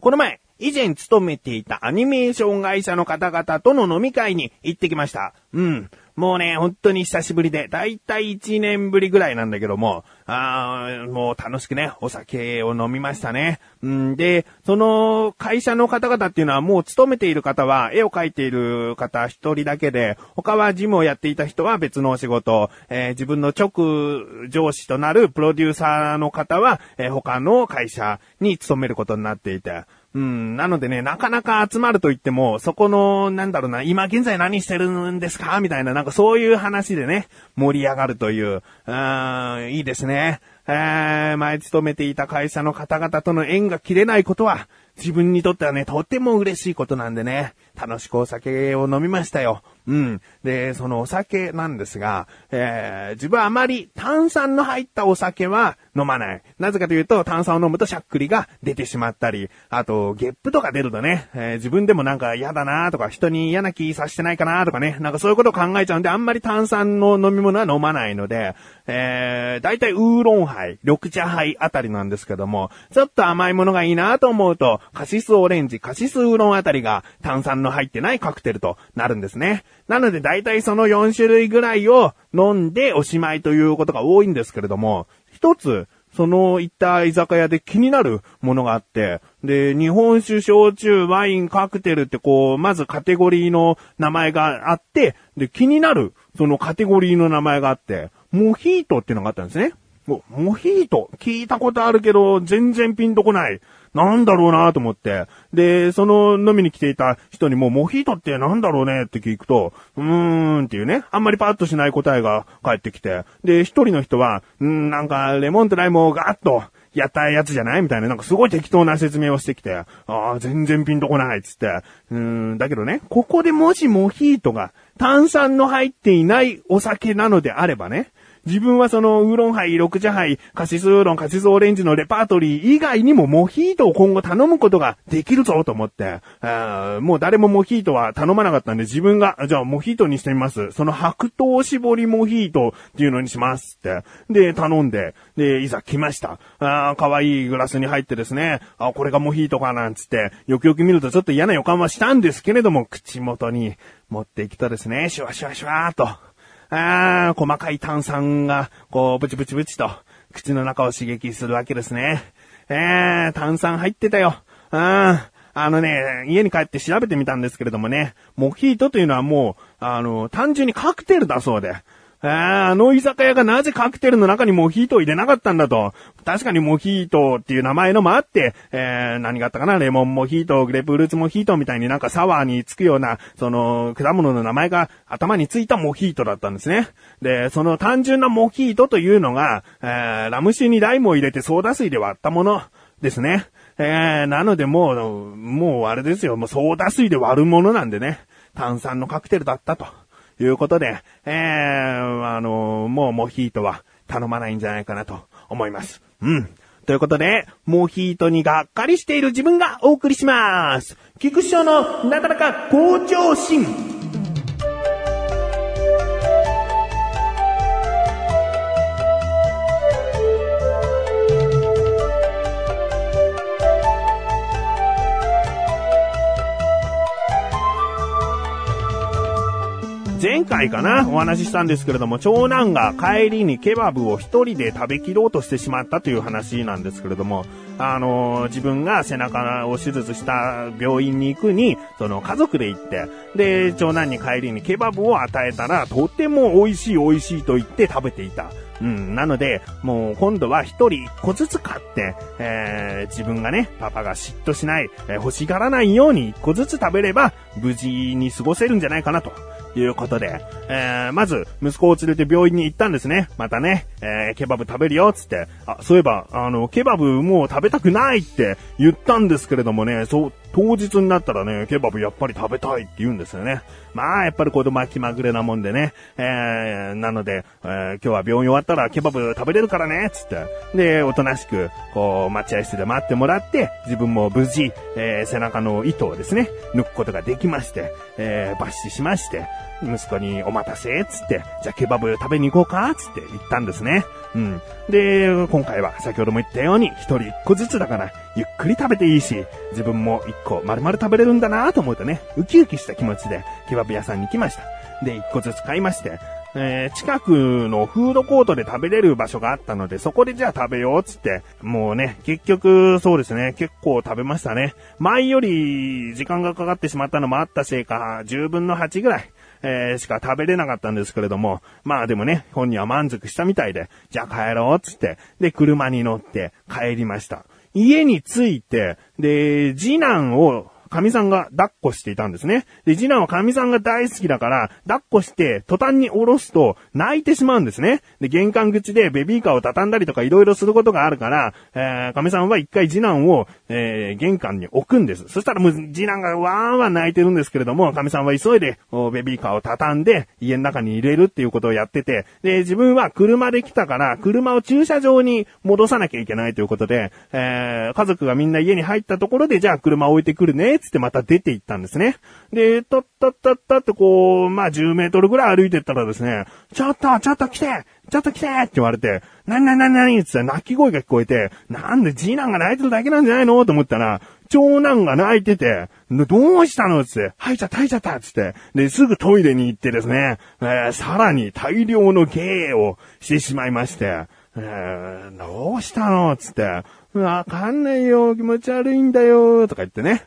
この前、以前勤めていたアニメーション会社の方々との飲み会に行ってきました。うん。もうね、本当に久しぶりで、だいたい1年ぶりぐらいなんだけども、あーもう楽しくね、お酒を飲みましたね。ん、で、その会社の方々っていうのはもう勤めている方は、絵を描いている方一人だけで、他は事務をやっていた人は別のお仕事、えー自分の直上司となるプロデューサーの方は、えー他の会社に勤めることになっていて、うん、なのでね、なかなか集まると言っても、そこの、なんだろうな、今現在何してるんですか？みたいな、なんかそういう話でね、盛り上がるという、うん、いいですね。えー、前勤めていた会社の方々との縁が切れないことは、自分にとってはね、とても嬉しいことなんでね、楽しくお酒を飲みましたよ。うん。で、そのお酒なんですが、えー、自分はあまり炭酸の入ったお酒は飲まない。なぜかというと、炭酸を飲むとしゃっくりが出てしまったり、あと、ゲップとか出るとね、えー自分でもなんか嫌だなとか、人に嫌な気さしてないかなとかね、なんかそういうことを考えちゃうんで、あんまり炭酸の飲み物は飲まないので、えー、だいたいウーロンハイ、緑茶ハイあたりなんですけども、ちょっと甘いものがいいなと思うと、カシスオレンジ、カシスウーロンあたりが炭酸の入ってないカクテルとなるんですね。なので大体その4種類ぐらいを飲んでおしまいということが多いんですけれども、一つ、その行った居酒屋で気になるものがあって、で、日本酒、焼酎、ワイン、カクテルってこう、まずカテゴリーの名前があって、で、気になる、そのカテゴリーの名前があって、モヒートっていうのがあったんですね。おモヒート聞いたことあるけど、全然ピンとこない。なんだろうなと思って。で、その飲みに来ていた人にも、モヒートってなんだろうね？って聞くと、うーんっていうね、あんまりパッとしない答えが返ってきて。で、一人の人は、うん、なんか、レモンとライムをガーッと、やったやつじゃない？みたいな、なんかすごい適当な説明をしてきて、ああ、全然ピンとこないっつって。うーん、だけどね、ここでもしモヒートが炭酸の入っていないお酒なのであればね、自分はそのウーロンハイ、緑茶ハイ、カシスウーロン、カシスオレンジのレパートリー以外にもモヒートを今後頼むことができるぞと思って、もう誰もモヒートは頼まなかったんで自分が、じゃあモヒートにしてみます。その白桃絞りモヒートっていうのにしますって。で、頼んで、で、いざ来ました。あー可愛いグラスに入ってですね、あこれがモヒートかなんつって、よくよく見るとちょっと嫌な予感はしたんですけれども、口元に持っていくとですね、シュワシュワシュワーと、あー、細かい炭酸が、こう、ブチブチブチと、口の中を刺激するわけですね。えー、炭酸入ってたよ。あー、あのね、家に帰って調べてみたんですけれどもね、モヒートというのはもう、あの、単純にカクテルだそうで。あーあの居酒屋がなぜカクテルの中にモヒートを入れなかったんだと。確かにモヒートっていう名前のもあって、えー、何があったかな？レモンモヒート、グレープフルーツモヒートみたいになんかサワーにつくような、その、果物の名前が頭についたモヒートだったんですね。で、その単純なモヒートというのが、えー、ラム酒にライムを入れてソーダ水で割ったものですね。えー、なのでもう、もうあれですよ、もうソーダ水で割るものなんでね、炭酸のカクテルだったと。いうことで、えー、あのもうモヒートは頼まないんじゃないかなと思います。うん。ということで、モヒートにがっかりしている自分がお送りします。菊師匠のなかなか向上心。前回かなお話ししたんですけれども、長男が帰りにケバブを一人で食べきろうとしてしまったという話なんですけれども、あのー自分が背中を手術した病院に行くに、その家族で行って、で、長男に帰りにケバブを与えたら、とても美味しい美味しいと言って食べていた。うん、なので、もう今度は一人一個ずつ買って、えー、自分がね、パパが嫉妬しない、えー欲しがらないように一個ずつ食べれば、無事に過ごせるんじゃないかなと。いうことで、えー、まず、息子を連れて病院に行ったんですね。またね、えー、ケバブ食べるよ、つって。あ、そういえば、あの、ケバブもう食べたくないって言ったんですけれどもね、そう、当日になったらね、ケバブやっぱり食べたいって言うんですよね。まあ、やっぱり子供は気まぐれなもんでね。えー、なので、えー今日は病院終わったらケバブ食べれるからね、つって。で、おとなしく、こう、待合室で待ってもらって、自分も無事、えー背中の糸をですね、抜くことができまして、えー抜歯しまして、息子にお待たせ、つって、じゃあケバブ食べに行こうか、つって言ったんですね。うん。で、今回は先ほども言ったように、一人一個ずつだから、ゆっくり食べていいし、自分も一個丸々食べれるんだなと思うとね、ウキウキした気持ちでケバブ屋さんに来ました。で、一個ずつ買いまして、えー、近くのフードコートで食べれる場所があったので、そこでじゃあ食べようっつって、もうね、結局、そうですね、結構食べましたね。前より時間がかかってしまったのもあったせいか、10分の8ぐらい、えー、しか食べれなかったんですけれども、まあでもね、本人は満足したみたいで、じゃあ帰ろうっつって、で、車に乗って帰りました。家に着いて、で、次男を神さんが抱っこしていたんですね。で、次男は神さんが大好きだから、抱っこして、途端に下ろすと、泣いてしまうんですね。で、玄関口でベビーカーを畳んだりとかいろいろすることがあるから、えー、神さんは一回次男を、えー、玄関に置くんです。そしたらもう次男がわーわー泣いてるんですけれども、神さんは急いで、ベビーカーを畳んで、家の中に入れるっていうことをやってて、で、自分は車で来たから、車を駐車場に戻さなきゃいけないということで、えー、家族がみんな家に入ったところで、じゃあ車置いてくるね、つってまた出て行ったんですね。で、たったったったってこう、まあ10メートルぐらい歩いてったらですね、ちょっと、ちょっと来てちょっと来てって言われて、なになになになにって泣き声が聞こえて、なんで次男が泣いてるだけなんじゃないの？と思ったら、長男が泣いてて、どうしたの？つって、吐いちゃった吐いちゃったつって、で、すぐトイレに行ってですね、えー、さらに大量の芸をしてしまいまして、えー、どうしたの？つって、わかんないよ、気持ち悪いんだよ、とか言ってね。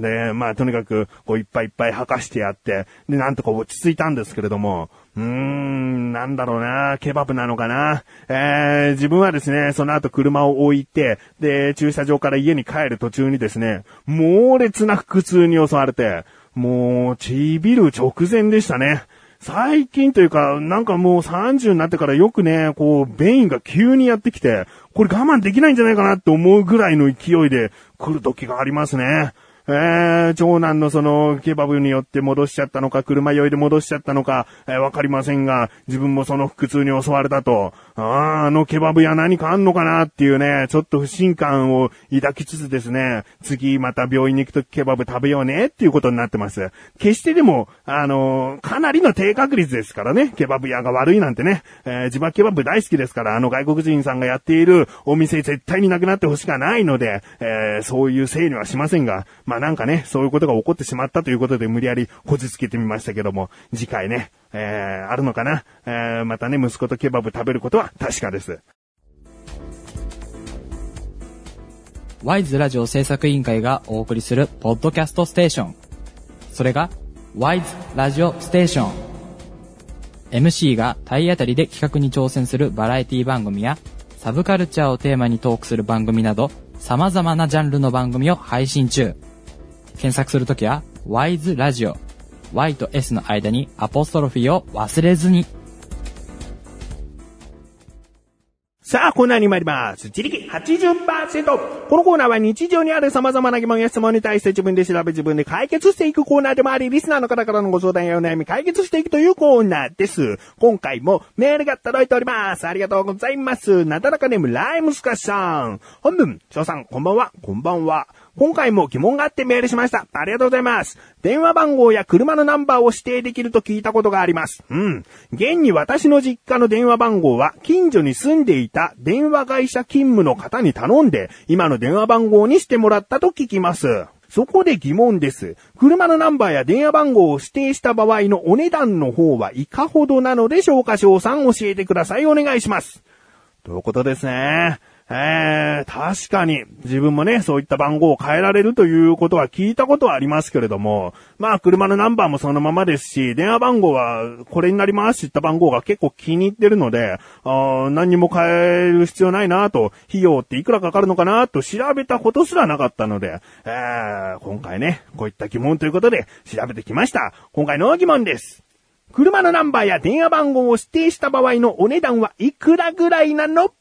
で、まあ、とにかく、こう、いっぱいいっぱい吐かしてやって、で、なんとか落ち着いたんですけれども、うーん、なんだろうな、ケバブなのかな。えー、自分はですね、その後車を置いて、で、駐車場から家に帰る途中にですね、猛烈な腹痛に襲われて、もう、ちびる直前でしたね。最近というか、なんかもう30になってからよくね、こう、便意が急にやってきて、これ我慢できないんじゃないかなって思うぐらいの勢いで来る時がありますね。えー、長男のその、ケバブによって戻しちゃったのか、車酔いで戻しちゃったのか、えー、わかりませんが、自分もその腹痛に襲われたと、ああ、あのケバブ屋何かあんのかなっていうね、ちょっと不信感を抱きつつですね、次また病院に行くとケバブ食べようねっていうことになってます。決してでも、あのー、かなりの低確率ですからね、ケバブ屋が悪いなんてね、えー、自分はケバブ大好きですから、あの外国人さんがやっているお店絶対になくなってほしくないので、えー、そういうせいにはしませんが、まあなんかね、そういうことが起こってしまったということで無理やりこじつけてみましたけども、次回ね、えー、あるのかな、えー、またね、息子とケバブ食べることは確かです。ワイズラジオ制作委員会がお送りするポッドキャストステーション。それが、ワイズラジオステーション。MC が体当たりで企画に挑戦するバラエティ番組や、サブカルチャーをテーマにトークする番組など、様々なジャンルの番組を配信中。検索するときは、ワイズラジオ。Y と S の間にアポストロフィーを忘れずに。さあ、コーナーに参ります。自力80%。このコーナーは日常にある様々な疑問や質問に対して自分で調べ自分で解決していくコーナーでもあり、リスナーの方からのご相談やお悩み解決していくというコーナーです。今回もメールが届いております。ありがとうございます。なだらかネームライムスカさん。本文、翔さん、こんばんは。こんばんは。今回も疑問があってメールしました。ありがとうございます。電話番号や車のナンバーを指定できると聞いたことがあります。うん。現に私の実家の電話番号は、近所に住んでいた電話会社勤務の方に頼んで、今の電話番号にしてもらったと聞きます。そこで疑問です。車のナンバーや電話番号を指定した場合のお値段の方はいかほどなのでしょうか？翔さん教えてください。お願いします。ということですね。えー、確かに、自分もね、そういった番号を変えられるということは聞いたことはありますけれども、まあ、車のナンバーもそのままですし、電話番号はこれになりますって言った番号が結構気に入ってるので、あ何にも変える必要ないなと、費用っていくらかかるのかなと調べたことすらなかったので、えー、今回ね、こういった疑問ということで調べてきました。今回の疑問です。車のナンバーや電話番号を指定した場合のお値段はいくらぐらいなの？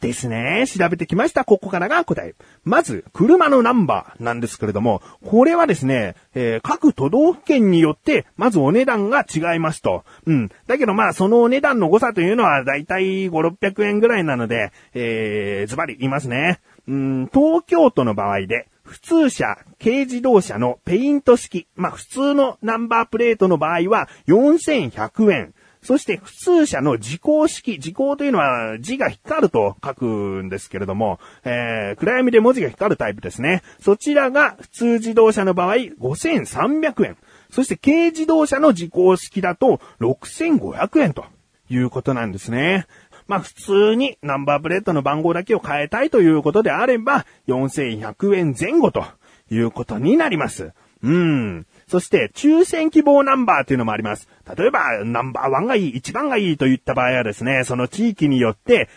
ですね。調べてきました。ここからが答え。まず、車のナンバーなんですけれども、これはですね、えー、各都道府県によって、まずお値段が違いますと。うん。だけどまあ、そのお値段の誤差というのは、だいたい5、600円ぐらいなので、えー、ズバリ言いますね。うん、東京都の場合で、普通車、軽自動車のペイント式、まあ普通のナンバープレートの場合は4100円。そして普通車の時光式、時光というのは字が光ると書くんですけれども、えー、暗闇で文字が光るタイプですね。そちらが普通自動車の場合5300円。そして軽自動車の時光式だと6500円ということなんですね。まあ普通にナンバープレートの番号だけを変えたいということであれば、4100円前後ということになります。うん。そして、抽選希望ナンバーというのもあります。例えば、ナンバーワンがいい、一番がいいといった場合はですね、その地域によって、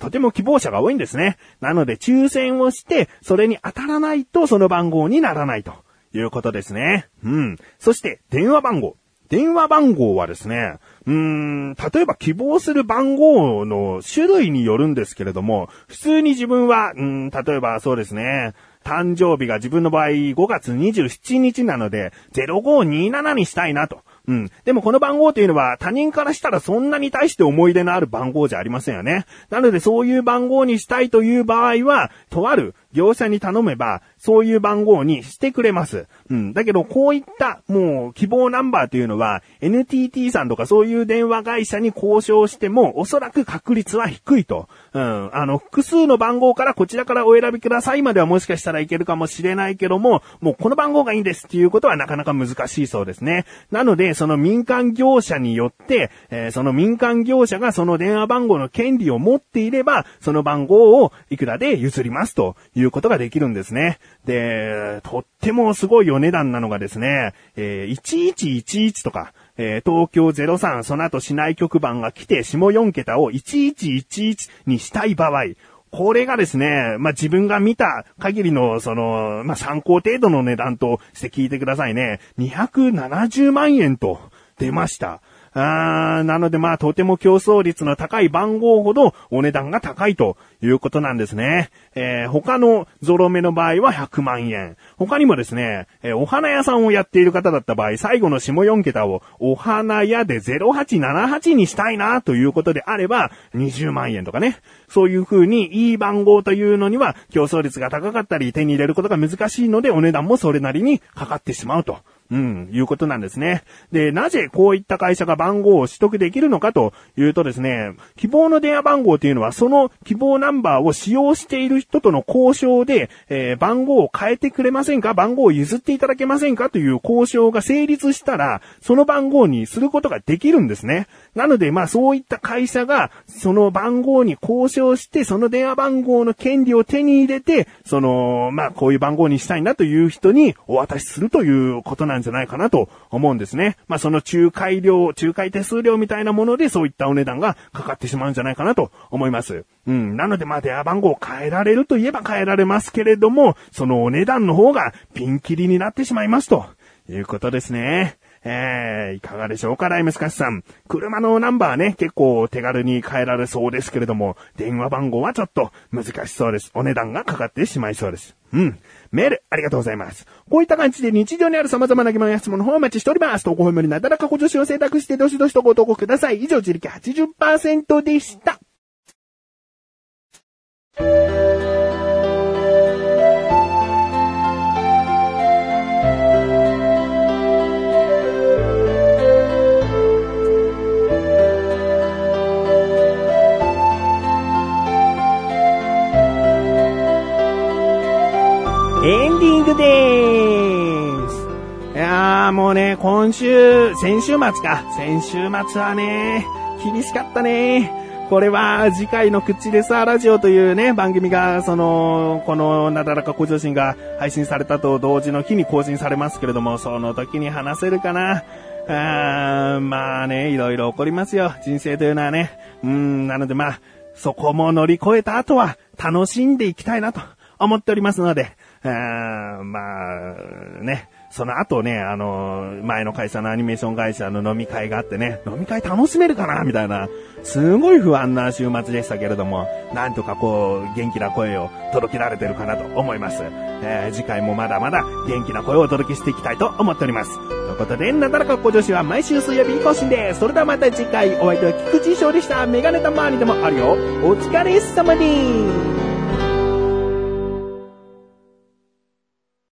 とても希望者が多いんですね。なので、抽選をして、それに当たらないとその番号にならないということですね。うん。そして、電話番号。電話番号はですね、うーん、例えば希望する番号の種類によるんですけれども、普通に自分は、うん、例えばそうですね、誕生日が自分の場合5月27日なので、0527にしたいなと。うん。でもこの番号というのは他人からしたらそんなに対して思い出のある番号じゃありませんよね。なのでそういう番号にしたいという場合は、とある業者に頼めば、そういう番号にしてくれます。うん。だけど、こういった、もう、希望ナンバーというのは、NTT さんとかそういう電話会社に交渉しても、おそらく確率は低いと。うん。あの、複数の番号からこちらからお選びくださいまではもしかしたらいけるかもしれないけども、もうこの番号がいいんですっていうことはなかなか難しいそうですね。なので、その民間業者によって、えー、その民間業者がその電話番号の権利を持っていれば、その番号をいくらで譲りますといういうことができるんですね。で、とってもすごいお値段なのがですね、えー、1111とか、えー、東京03、その後市内局番が来て、下4桁を1111にしたい場合、これがですね、まあ、自分が見た限りの、その、まあ、参考程度の値段として聞いてくださいね。270万円と出ました。あーなのでまあとても競争率の高い番号ほどお値段が高いということなんですね。えー、他のゾロ目の場合は100万円。他にもですね、えー、お花屋さんをやっている方だった場合、最後の下4桁をお花屋で0878にしたいなということであれば、20万円とかね。そういう風にいい番号というのには競争率が高かったり手に入れることが難しいのでお値段もそれなりにかかってしまうと。うん、いうことなんですね。で、なぜこういった会社が番号を取得できるのかというとですね、希望の電話番号というのはその希望ナンバーを使用している人との交渉で、えー、番号を変えてくれませんか？番号を譲っていただけませんかという交渉が成立したら、その番号にすることができるんですね。なので、まあそういった会社が、その番号に交渉して、その電話番号の権利を手に入れて、その、まあこういう番号にしたいなという人にお渡しするということなんですなんじゃないかなと思うんですね。まあ、その仲介料、仲介手数料みたいなものでそういったお値段がかかってしまうんじゃないかなと思います。うん。なので、まあ、電話番号を変えられるといえば変えられますけれども、そのお値段の方がピンキリになってしまいますということですね。えー、いかがでしょうか、ライムスカシさん。車のナンバーね、結構手軽に変えられそうですけれども、電話番号はちょっと難しそうです。お値段がかかってしまいそうです。うん。メール、ありがとうございます。こういった感じで日常にある様々な疑問や質問の方をお待ちしております。投稿本よりなだらかご助手を選択してどしどしとご投稿ください。以上、自力80%でした。もうね、今週、先週末か。先週末はね、厳しかったね。これは次回の口でさラジオというね、番組が、その、このなだらか向上心が配信されたと同時の日に更新されますけれども、その時に話せるかな。あまあね、いろいろ起こりますよ。人生というのはね。うん、なのでまあ、そこも乗り越えた後は楽しんでいきたいなと思っておりますので、あーまあ、ね。その後ね、あの、前の会社のアニメーション会社の飲み会があってね、飲み会楽しめるかなみたいな、すごい不安な週末でしたけれども、なんとかこう、元気な声を届けられてるかなと思います。えー、次回もまだまだ元気な声をお届けしていきたいと思っております。ということで、なだらか向上心は毎週水曜日更新です。それではまた次回、お相手は菊池翔でした。メガネたまわりでもあるよ。お疲れ様です。